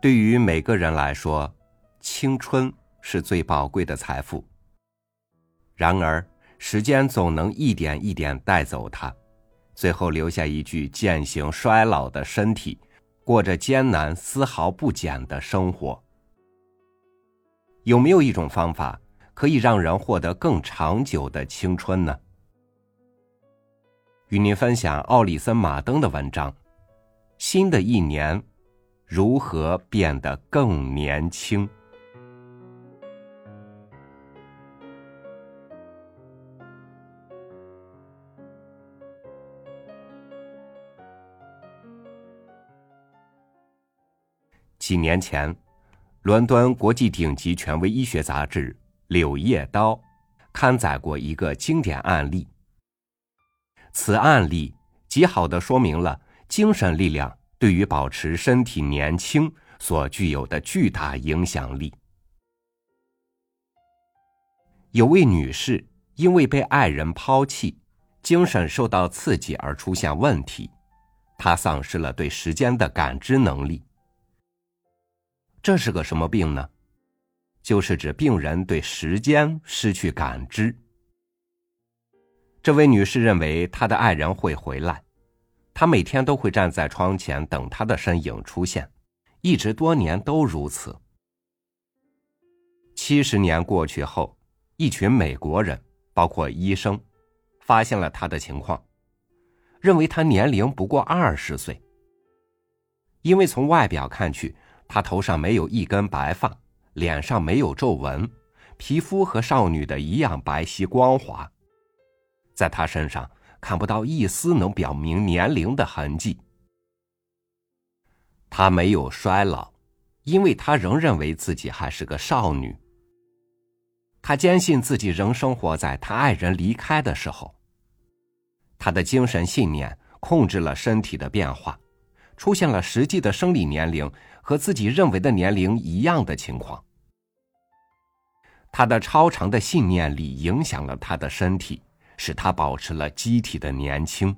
对于每个人来说，青春是最宝贵的财富。然而，时间总能一点一点带走它，最后留下一具渐行衰老的身体，过着艰难丝毫不减的生活。有没有一种方法可以让人获得更长久的青春呢？与您分享奥里森·马登的文章：新的一年。如何变得更年轻？几年前，伦敦国际顶级权威医学杂志《柳叶刀》刊载过一个经典案例。此案例极好的说明了精神力量。对于保持身体年轻所具有的巨大影响力。有位女士因为被爱人抛弃，精神受到刺激而出现问题，她丧失了对时间的感知能力。这是个什么病呢？就是指病人对时间失去感知。这位女士认为她的爱人会回来。他每天都会站在窗前等他的身影出现，一直多年都如此。七十年过去后，一群美国人，包括医生，发现了他的情况，认为他年龄不过二十岁。因为从外表看去，他头上没有一根白发，脸上没有皱纹，皮肤和少女的一样白皙光滑，在他身上。看不到一丝能表明年龄的痕迹。她没有衰老，因为她仍认为自己还是个少女。她坚信自己仍生活在她爱人离开的时候。她的精神信念控制了身体的变化，出现了实际的生理年龄和自己认为的年龄一样的情况。她的超长的信念力影响了她的身体。使他保持了机体的年轻。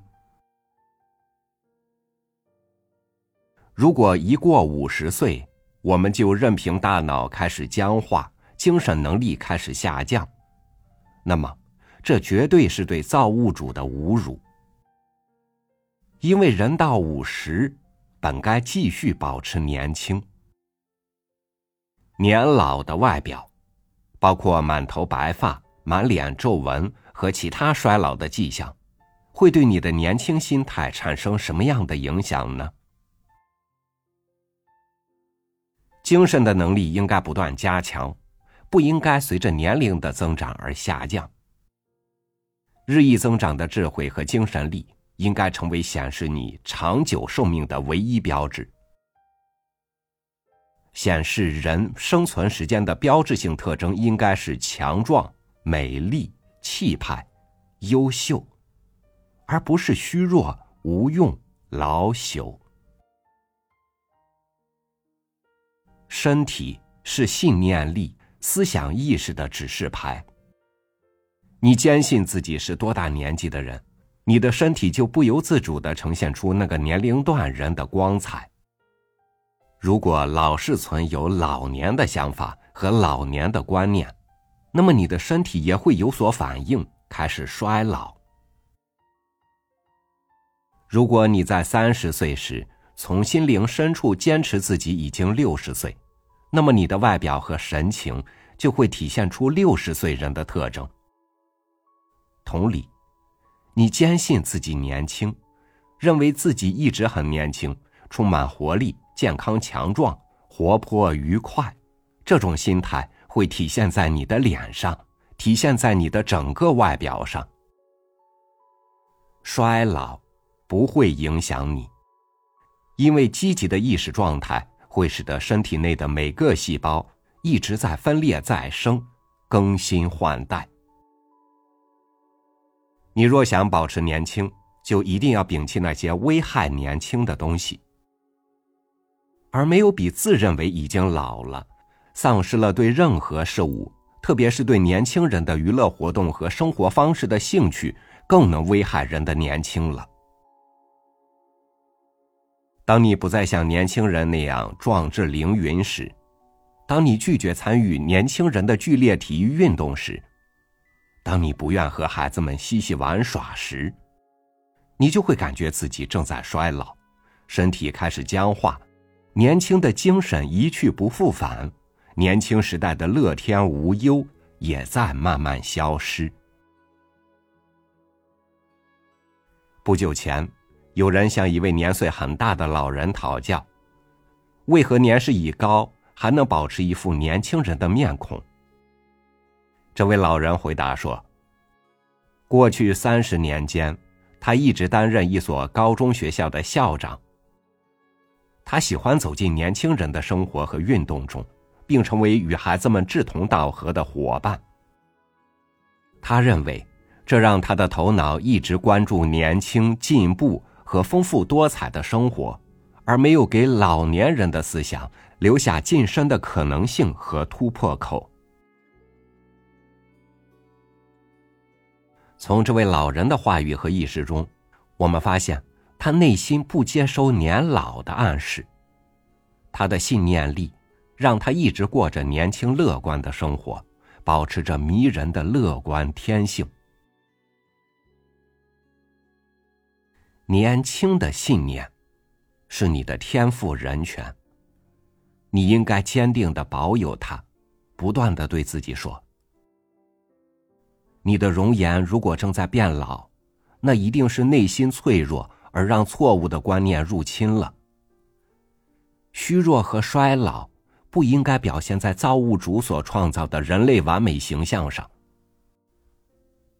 如果一过五十岁，我们就任凭大脑开始僵化，精神能力开始下降，那么这绝对是对造物主的侮辱。因为人到五十，本该继续保持年轻。年老的外表，包括满头白发、满脸皱纹。和其他衰老的迹象，会对你的年轻心态产生什么样的影响呢？精神的能力应该不断加强，不应该随着年龄的增长而下降。日益增长的智慧和精神力，应该成为显示你长久寿命的唯一标志。显示人生存时间的标志性特征，应该是强壮、美丽。气派、优秀，而不是虚弱、无用、老朽。身体是信念力、思想意识的指示牌。你坚信自己是多大年纪的人，你的身体就不由自主的呈现出那个年龄段人的光彩。如果老是存有老年的想法和老年的观念。那么你的身体也会有所反应，开始衰老。如果你在三十岁时从心灵深处坚持自己已经六十岁，那么你的外表和神情就会体现出六十岁人的特征。同理，你坚信自己年轻，认为自己一直很年轻，充满活力、健康、强壮、活泼、愉快，这种心态。会体现在你的脸上，体现在你的整个外表上。衰老不会影响你，因为积极的意识状态会使得身体内的每个细胞一直在分裂再生、更新换代。你若想保持年轻，就一定要摒弃那些危害年轻的东西，而没有比自认为已经老了。丧失了对任何事物，特别是对年轻人的娱乐活动和生活方式的兴趣，更能危害人的年轻了。当你不再像年轻人那样壮志凌云时，当你拒绝参与年轻人的剧烈体育运动时，当你不愿和孩子们嬉戏玩耍时，你就会感觉自己正在衰老，身体开始僵化，年轻的精神一去不复返，年轻时代的乐天无忧也在慢慢消失。不久前，有人向一位年岁很大的老人讨教：“为何年事已高还能保持一副年轻人的面孔？”这位老人回答说：“过去三十年间。”他一直担任一所高中学校的校长。他喜欢走进年轻人的生活和运动中，并成为与孩子们志同道合的伙伴。他认为，这让他的头脑一直关注年轻、进步和丰富多彩的生活，而没有给老年人的思想留下晋升的可能性和突破口。从这位老人的话语和意识中，我们发现他内心不接收年老的暗示。他的信念力让他一直过着年轻乐观的生活，保持着迷人的乐观天性。年轻的信念是你的天赋人权，你应该坚定的保有它，不断的对自己说。你的容颜如果正在变老，那一定是内心脆弱而让错误的观念入侵了。虚弱和衰老不应该表现在造物主所创造的人类完美形象上。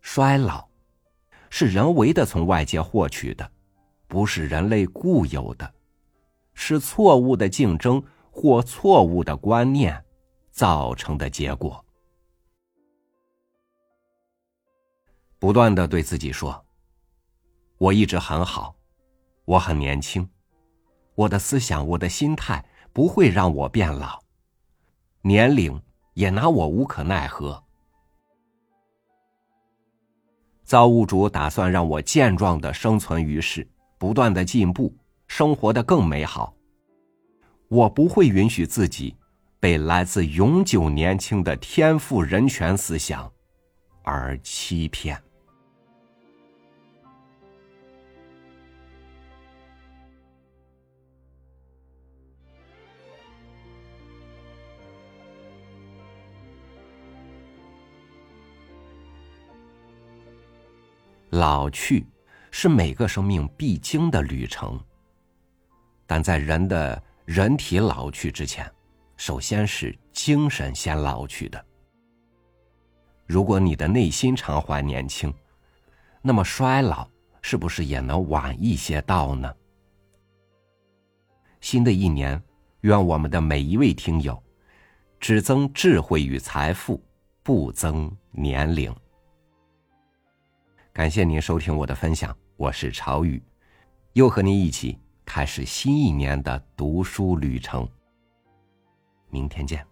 衰老是人为的从外界获取的，不是人类固有的，是错误的竞争或错误的观念造成的结果。不断的对自己说：“我一直很好，我很年轻，我的思想、我的心态不会让我变老，年龄也拿我无可奈何。造物主打算让我健壮的生存于世，不断的进步，生活的更美好。我不会允许自己被来自永久年轻的天赋人权思想而欺骗。”老去是每个生命必经的旅程，但在人的人体老去之前，首先是精神先老去的。如果你的内心常怀年轻，那么衰老是不是也能晚一些到呢？新的一年，愿我们的每一位听友，只增智慧与财富，不增年龄。感谢您收听我的分享，我是朝雨，又和您一起开始新一年的读书旅程。明天见。